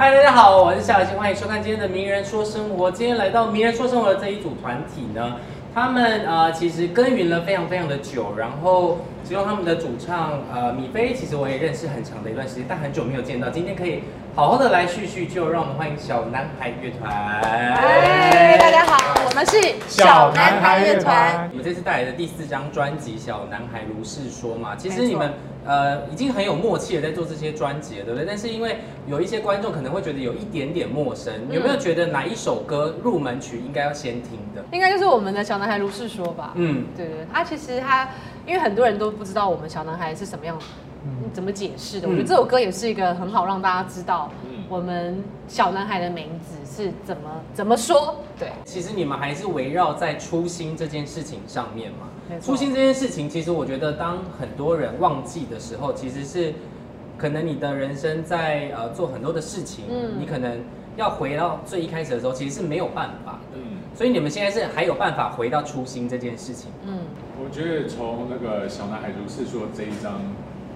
嗨，大家好，我是小新，欢迎收看今天的《名人说生活》。今天来到《名人说生活》的这一组团体呢，他们呃其实耕耘了非常非常的久，然后其中他们的主唱呃米菲，其实我也认识很长的一段时间，但很久没有见到，今天可以好好的来叙叙旧，让我们欢迎小男孩乐团。嗨，大家好，我们是小男孩乐团你们这次带来的第四张专辑《小男孩如是说》嘛，其实你们呃已经很有默契的在做这些专辑了，对不对？但是因为有一些观众可能会觉得有一点点陌生，有没有觉得哪一首歌入门曲应该要先听的？应该就是我们的小男孩如是说吧。嗯，对对，他其实他，因为很多人都不知道我们小男孩是什么样，怎么解释的。我觉得这首歌也是一个很好让大家知道我们小男孩的名字是怎么怎么说。对，其实你们还是围绕在初心这件事情上面嘛。初心这件事情，其实我觉得当很多人忘记的时候，其实是可能你的人生在呃做很多的事情，嗯。你可能要回到最一开始的时候，其实是没有办法的。嗯，所以你们现在是还有办法回到初心这件事情。嗯，我觉得从那个《小男孩如是说》这一张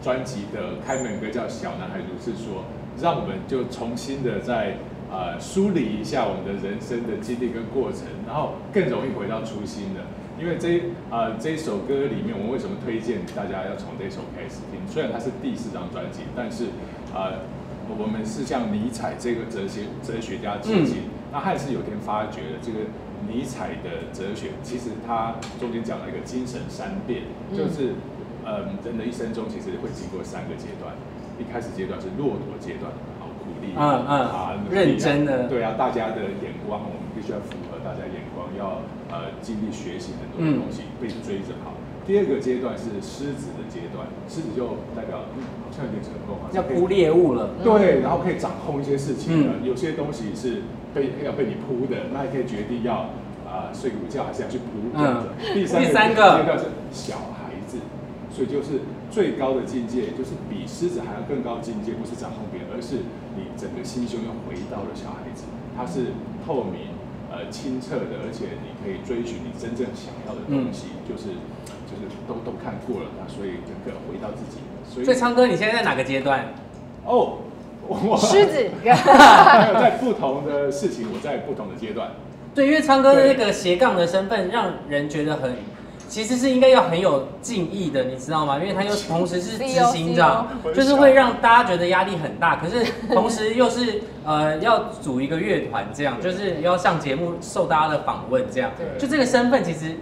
专辑的开门歌叫《小男孩如是说》，让我们就重新的在呃梳理一下我们的人生的经历跟过程，然后更容易回到初心的。因为这呃这一首歌里面，我们为什么推荐大家要从这首开始听？虽然它是第四张专辑，但是呃我们是向尼采这个哲学哲学家致敬。那汉是有天发觉了这个尼采的哲学，其实他中间讲了一个精神三变，嗯就是呃人的一生中其实会经过三个阶段，一开始阶段是骆驼阶段，好苦力，嗯嗯啊认真的对啊，大家的眼光我们必须要符合大家眼光，要呃尽力学习很多的东西，被追着跑。第二个阶段是狮子的阶段，狮子就代表嗯好像有点成功，好像要捕猎物了，对，然后可以掌控一些事情的，有些东西是被要被你扑的，那你可以决定要啊、睡个午觉还是要去扑这样子。第三第三个阶段是小孩子，所以就是最高的境界，就是比狮子还要更高的境界，不是掌控别人，而是你整个心胸又回到了小孩子，它是透明。呃，清澈的，而且你可以追寻你真正想要的东西，就是就是都都看过了，那所以整个回到自己，所以所以昌哥，你现在在哪个阶段？哦，我狮子，在不同的事情，我在不同的阶段。对，因为昌哥的那个斜杠的身份，让人觉得很，其实是应该要很有敬意的，你知道吗？因为他又同时是执行长就是会让大家觉得压力很大，可是同时又是呃要组一个乐团，这样就是要上节目受大家的访问，这样对。就这个身份，其实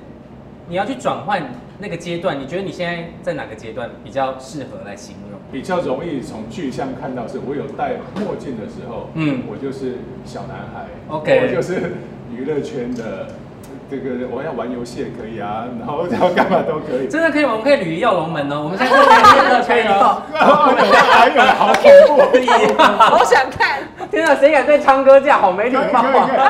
你要去转换那个阶段，你觉得你现在在哪个阶段比较适合来形容？比较容易从具象看到是，我有戴墨镜的时候，嗯嗯，我就是小男孩 OK 我就是娱乐圈的这个，我要玩游戏也可以啊，然后要干嘛都可以。真的可以，我们可以鲤鱼跃龙门哦，我们现在可以可以 哦。还有好恐怖，可以啊！好想看，天啊，谁敢对昌哥这样？好没礼貌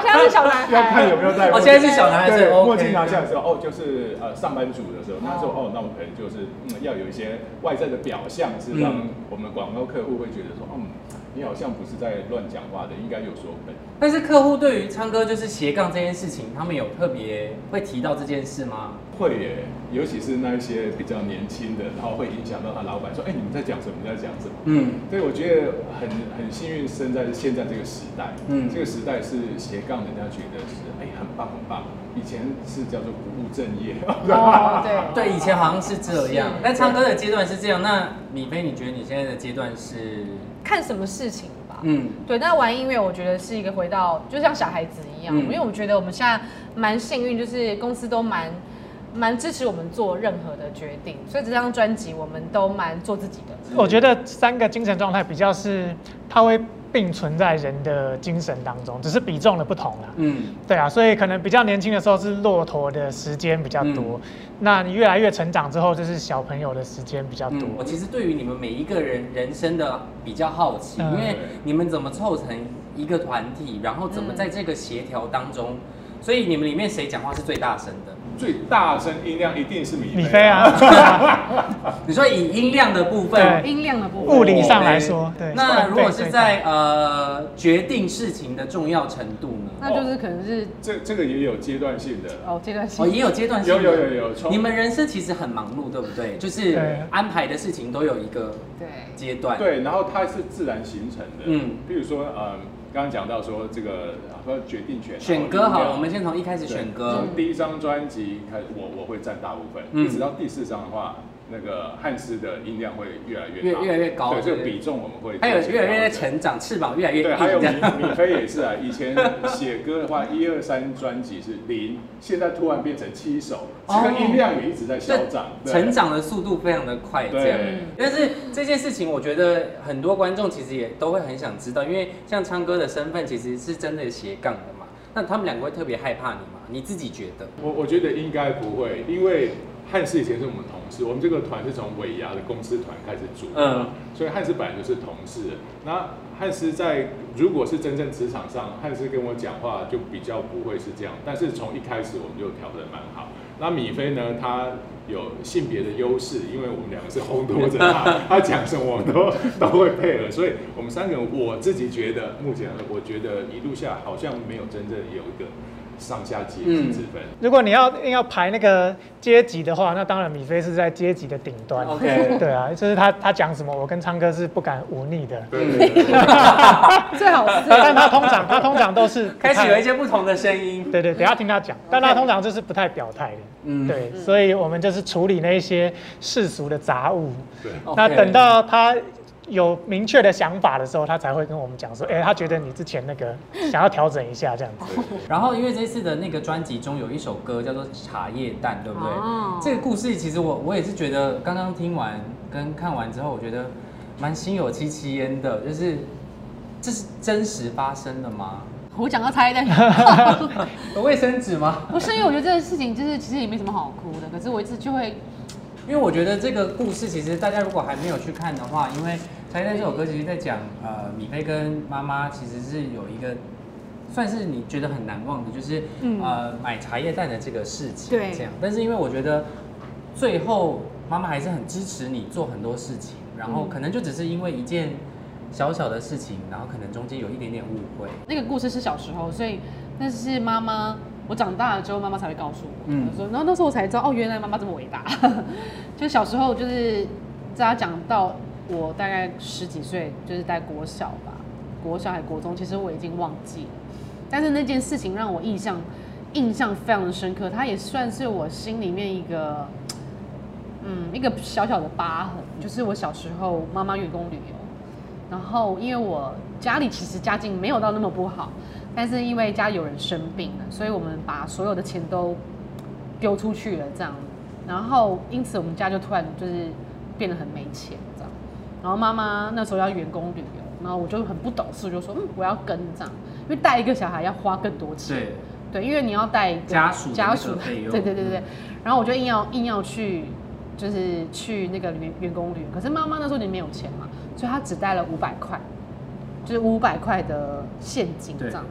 现在是小男要看有没有戴我，现在是小男孩子对墨镜拿下的时候，哦，就是呃上班族的时候，那时候哦，那我们可能就是嗯要有一些外在的表象，是让嗯我们广告客户会觉得说，嗯，你好像不是在乱讲话的，应该有所本。但是客户对于昌哥就是斜杠这件事情，他们有特别会提到这件事吗？会耶，尤其是那一些比较年轻的，然后会影响到他老板说，哎、你们在讲什么？你在讲什么？嗯，对，我觉得很很幸运生在现在这个时代，嗯嗯，这个时代是斜杠，人家觉得是哎、很棒很棒，以前是叫做不务正业，哦，对，对，以前好像是这样是，但昌哥的阶段是这样。那米菲，你觉得你现在的阶段是？看什么事情吧。嗯，对，但玩音乐我觉得是一个回到，就像小孩子一样，嗯因为我觉得我们现在蛮幸运，就是公司都蛮蛮支持我们做任何的决定，所以这张专辑我们都蛮做自己的。我觉得三个精神状态比较是，他会并存在人的精神当中，只是比重的不同啦。嗯，对啊，所以可能比较年轻的时候是骆驼的时间比较多，那你越来越成长之后，就是小朋友的时间比较多。嗯，我其实对于你们每一个人人生的比较好奇，嗯因为你们怎么凑成一个团体，然后怎么在这个协调当中，所以你们里面谁讲话是最大声的？最大声音量一定是米米菲啊，你说以音量的部分，音量的部分，物理上来说，对。那如果是在呃决定事情的重要程度呢？那就是可能是这这个也有阶段性的。哦阶段性哦，也有阶段性的。有有有有你们人生其实很忙碌，对不对？就是安排的事情都有一个对阶段。，对，然后它是自然形成的。嗯嗯，比如说，嗯，刚刚讲到说这个说决定权，选歌好了，我们先从一开始选歌。从第一张专辑开始，我我会占大部分，嗯一直到第四张的话，那个汉斯的音量会越来越大，越越来越高对，这个比重我们会还有越来越在成长，翅膀越来越对，硬。还有米米菲也是啊，以前写歌的话，一二三专辑是零，现在突然变成七首，这哦个音量也一直在消长，对成。长的速度非常的快，这样。对，但是这件事情，我觉得很多观众其实也都会很想知道，因为像昌哥的身份其实是真的斜杠的嘛。那他们两个会特别害怕你吗？你自己觉得？我我觉得应该不会，因为汉斯以前是我们同事，我们这个团是从尾牙的公司团开始组的嘛，所以汉斯本来就是同事。那汉斯在如果是真正职场上，汉斯跟我讲话就比较不会是这样，但是从一开始我们就调得蛮好。那米菲呢，他有性别的优势，因为我们两个是烘托着他，他讲什么我们都都会配合，所以我们三个人，我自己觉得目前我觉得一路下好像没有真正有一个上下阶级之分。如果你要硬要排那个阶级的话，那当然米菲是在阶级的顶端。OK 对啊，就是他他讲什么，我跟昌哥是不敢忤逆的。最好是但他通常他通常都是不开始太有一些不同的声音。对对，等一下听他讲，但他通常就是不太表态的。嗯对，所以我们就是处理那一些世俗的杂物。对。那等到他有明确的想法的时候，他才会跟我们讲说，哎、他觉得你之前那个 想要调整一下这样子。然后因为这次的那个专辑中有一首歌叫做《茶叶蛋》，对不对？哦这个故事其实我我也是觉得，刚刚听完跟看完之后，我觉得蛮心有戚戚焉的，就是这是真实发生的吗？我讲到猜的，有卫生纸吗？不是因为我觉得这个事情就是其实也没什么好哭的，可是我一直就会因为我觉得这个故事其实大家如果还没有去看的话，因为《茶叶蛋》这首歌其实在讲呃米菲跟妈妈其实是有一个算是你觉得很难忘的，就是、嗯呃买茶叶蛋的这个事情对这样。但是因为我觉得最后妈妈还是很支持你做很多事情，然后嗯可能就只是因为一件小小的事情，然后可能中间有一点点误会。那个故事是小时候，所以那是妈妈。我长大了之后，妈妈才会告诉我。嗯嗯，说，然后那时候我才知道，哦，原来妈妈这么伟大。就小时候，就是大家讲到我大概十几岁，就是在国小吧，国小还国中，其实我已经忘记了。但是那件事情让我印象印象非常的深刻，它也算是我心里面一个嗯一个小小的疤痕，就是我小时候妈妈员工旅游，然后因为我家里其实家境没有到那么不好，但是因为家里有人生病了，所以我们把所有的钱都丢出去了这样，然后因此我们家就突然就是变得很没钱这样，然后妈妈那时候要员工旅游，然后我就很不懂事，就说嗯我要跟这样，因为带一个小孩要花更多钱。对，对，因为你要带一个家属家属，对对对对。然后我就硬要硬要去，就是去那个员员工旅游，可是妈妈那时候你没有钱嘛，所以她只带了五百块，就是五百块的现金这样。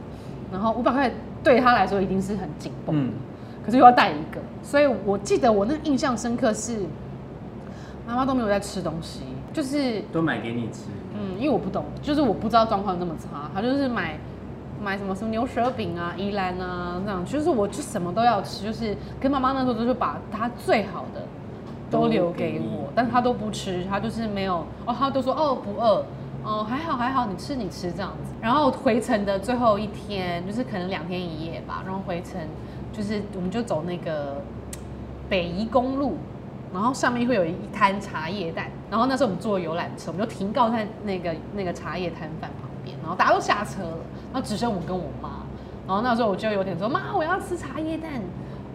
然后五百块对他来说一定是很紧绷，嗯，可是又要带一个，所以我记得我那个印象深刻是，妈妈都没有在吃东西，就是都买给你吃。嗯，因为我不懂，就是我不知道状况那么差，他就是买买什么什么牛舌饼啊、宜兰啊这样，就是我就什么都要吃，就是跟妈妈那时候就是把她最好的都留给我，但她都不吃，她就是没有哦，她都说哦不饿。哦，还好还好，你吃你吃这样子。然后回程的最后一天，就是可能两天一夜吧。然后回程就是我们就走那个北宜公路，然后上面会有一摊茶叶蛋，然后那时候我们坐游览车，我们就停靠在那个那个茶叶摊贩旁边，然后大家都下车了，然后只剩我跟我妈，然后那时候我就有点说妈，我要吃茶叶蛋，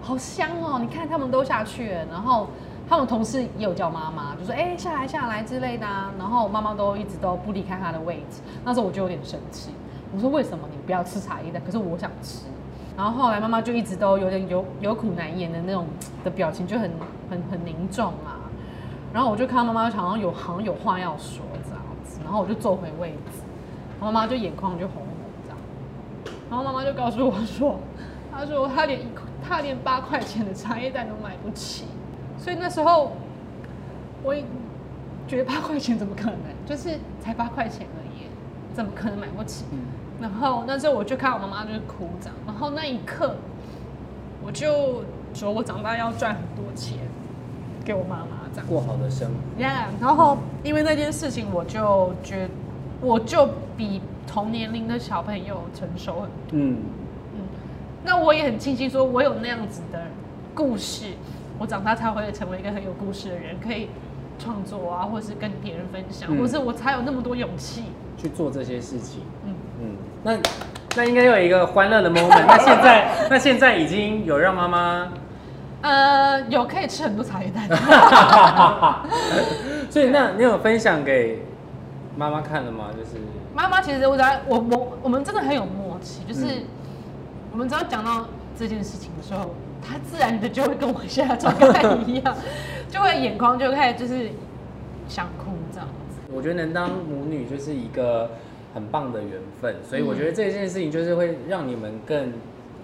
好香哦，你看他们都下去了，然后他们同事也有叫妈妈，就说哎、下来下来之类的啊，然后妈妈都一直都不离开她的位置，那时候我就有点生气，我说为什么你不要吃茶叶蛋，可是我想吃。然后后来妈妈就一直都有点有有苦难言的那种的表情，就很很很凝重啊。然后我就看到妈妈好像有好像有话要说这样子，然后我就坐回位置，妈妈就眼眶就红红这样。然后妈妈就告诉我说，她说她连一块她连八块钱的茶叶蛋都买不起，所以那时候我也觉得八块钱怎么可能？就是才八块钱而已，怎么可能买不起？然后那时候我就看我妈妈就是哭这样，然后那一刻我就说我长大要赚很多钱给我妈妈这样。过好的生活。Yeah，然后因为那件事情，我就觉我就比同年龄的小朋友成熟很多。嗯，那我也很庆幸，说我有那样子的故事，我长大才会成为一个很有故事的人，可以创作啊，或是跟别人分享，嗯或是我才有那么多勇气。去做这些事情。嗯，嗯，那那应该有一个欢乐的 moment。那现在那现在已经有让妈妈，呃，有可以吃很多茶叶蛋。所以那你有分享给妈妈看了吗？就是妈妈其实我在我我我们真的很有默契，就是嗯我们只要讲到这件事情的时候，她自然的就会跟我现在状态一样，就会眼眶就开始就是想哭这样子。我觉得能当母女就是一个很棒的缘分，所以我觉得这件事情就是会让你们更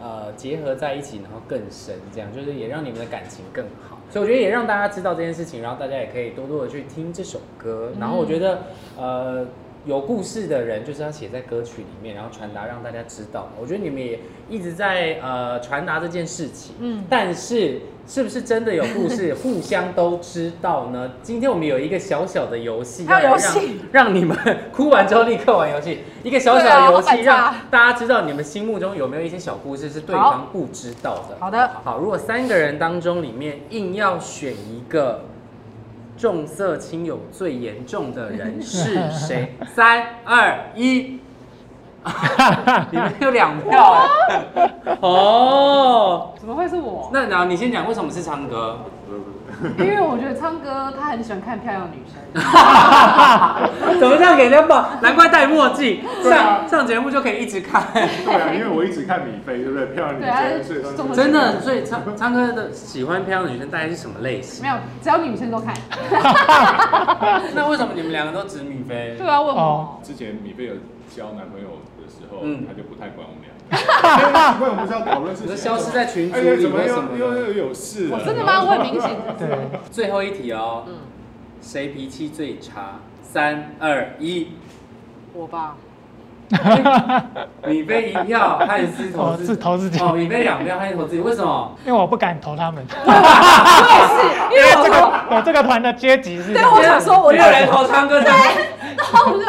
呃结合在一起，然后更深，这样就是也让你们的感情更好。所以我觉得也让大家知道这件事情，然后大家也可以多多的去听这首歌。然后我觉得呃有故事的人就是要写在歌曲里面，然后传达让大家知道。我觉得你们也一直在呃传达这件事情，嗯。但是是不是真的有故事，互相都知道呢？今天我们有一个小小的游戏，要来游戏。让让你们 哭完之后立刻玩游戏，一个小小的游戏，让大家知道你们心目中有没有一些小故事是对方不知道的。好的。好，如果三个人当中里面硬要选一个重色轻友最严重的人是谁？三二一。你们有两票哎、哦，怎么会是我？那然后你先讲为什么是昌哥？因为我觉得昌哥他很喜欢看漂亮女生。怎么这样给人家报？难怪戴墨镜，上上节目就可以一直看。对啊，因为我一直看米菲，对不对？漂亮女对啊生，所以这么真的，所以昌昌哥的喜欢漂亮的女生大概是什么类型没？有，只要女生都看。那为什么你们两个都指米菲？对啊，问我哦。之前米菲有交男朋友的时候，嗯他就不太管我们俩。因为我们是要讨论事情，你说消失在群组里怎么。又又又有事了？我真的吗？我很明显。对，最后一题哦，嗯，谁脾气最差？三二一，我吧。米菲一票，汉斯投投自自投自己，哦，米菲两票，汉斯投自己，为什么？因为我不敢投他们，我也是，因为我这说，个我这个团的阶级是这对，我想说，我没有人投昌哥这样。然后我就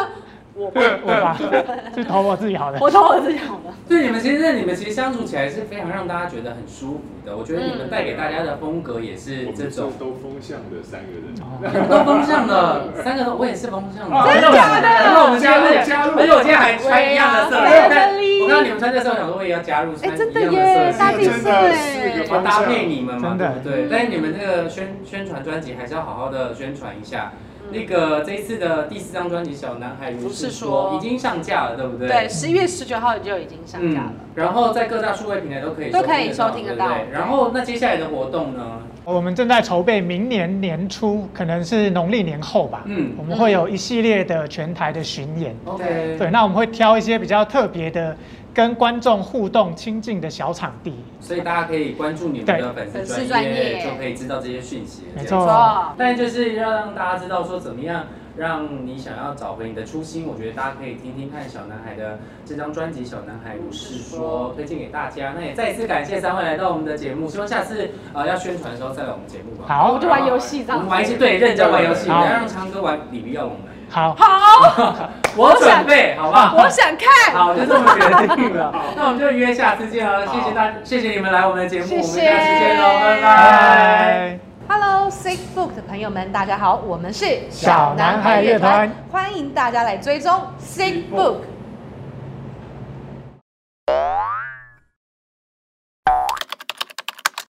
我 我吧，是投我自己好的。我投我自己好了。对，你们其实你们其实相处起来是非常让大家觉得很舒服的。我觉得你们带给大家的风格也是这种都风向的三个人。都风向的，三个都我也是风向的，哦真的假的然后我们加入加入而且我今天还穿一样的色，对啊我看到你们穿这色，我想说我也要加入一真的样耶，的色系，真的是哎个要搭配你们嘛，真的对不对？但是你们这个宣宣传专辑还是要好好的宣传一下。那个这一次的第四张专辑《小男孩不是说》已经上架了，对不对？对，十一月十九号就已经上架了。然后在各大数位平台都可以都可以收收听得到对对然后那接下来的活动呢？我们正在筹备明年年初，可能是农历年后吧。嗯我们会有一系列的全台的巡演。，OK，对，那我们会挑一些比较特别的，跟观众互动亲近的小场地。所以大家可以关注你们的粉丝专业，就可以知道这些讯息。没错错，但就是要让大家知道说怎么样让你想要找回你的初心。我觉得大家可以听听看小男孩的这张专辑《小男孩不是说》，推荐给大家。那也再次感谢三位来到我们的节目，希望下次呃要宣传的时候再来我们节目吧。好我们就玩游戏这样我们。玩一些对认真玩游戏，不好要让昌哥玩李比要龙门。好，好，我准备，好不好？我想看。好，就这么决定了。那我们就约下次见了，谢谢大，谢谢你们来我们的节目，谢谢我们下次见喽，拜拜。拜。Hello Sick Book 的朋友们，大家好，我们是小男孩乐团，欢迎大家来追踪 Sick Book